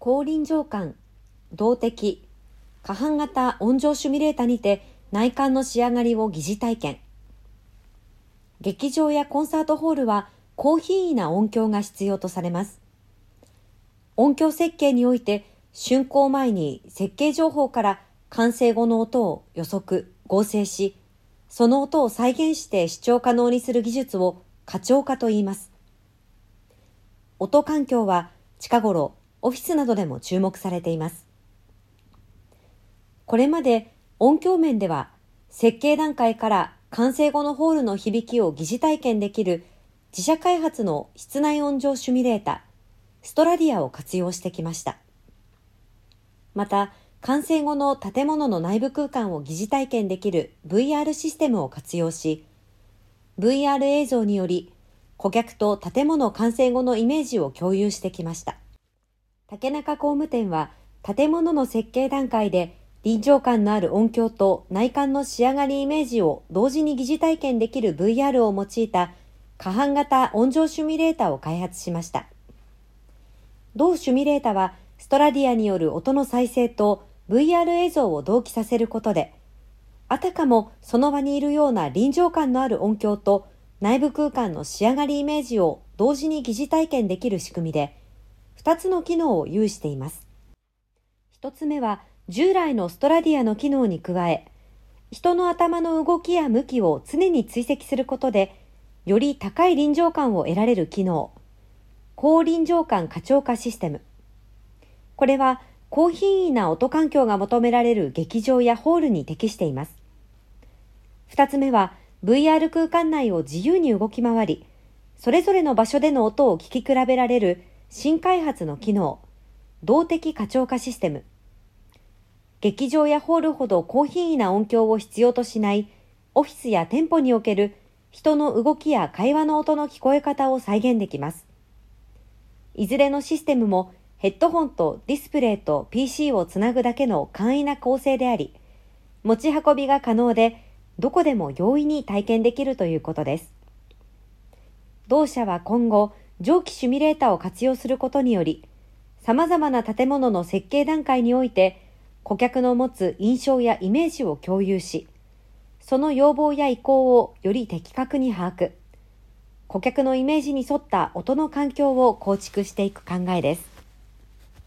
高臨場感、動的、過半型音場シミュレータにて内観の仕上がりを疑似体験。劇場やコンサートホールは高品位な音響が必要とされます。音響設計において竣工前に設計情報から完成後の音を予測、合成し、その音を再現して視聴可能にする技術を過聴化と言います。音環境は近頃オフィスなどでも注目されています。これまで音響面では設計段階から完成後のホールの響きを疑似体験できる自社開発の室内音場シミュレータストラディアを活用してきました。また、完成後の建物の内部空間を疑似体験できる VR システムを活用し、VR 映像により顧客と建物完成後のイメージを共有してきました。竹中工務店は建物の設計段階で臨場感のある音響と内観の仕上がりイメージを同時に疑似体験できる VR を用いた過半型音場シュミュレーターを開発しました。同シュミュレータはストラディアによる音の再生と VR 映像を同期させることで、あたかもその場にいるような臨場感のある音響と内部空間の仕上がりイメージを同時に疑似体験できる仕組みで、2つの機能を有しています。1つ目は従来のストラディアの機能に加え、人の頭の動きや向きを常に追跡することで、より高い臨場感を得られる機能、高臨場感過聴化システム。これは高品位な音環境が求められる劇場やホールに適しています。二つ目は VR 空間内を自由に動き回り、それぞれの場所での音を聞き比べられる新開発の機能、動的過聴化システム。劇場やホールほど高品位な音響を必要としないオフィスや店舗における人の動きや会話の音の聞こえ方を再現できます。いずれのシステムもヘッドホンとディスプレイと PC をつなぐだけの簡易な構成であり、持ち運びが可能で、どこでも容易に体験できるということです。同社は今後、蒸気シミュレーターを活用することにより、様々な建物の設計段階において、顧客の持つ印象やイメージを共有し、その要望や意向をより的確に把握、顧客のイメージに沿った音の環境を構築していく考えです。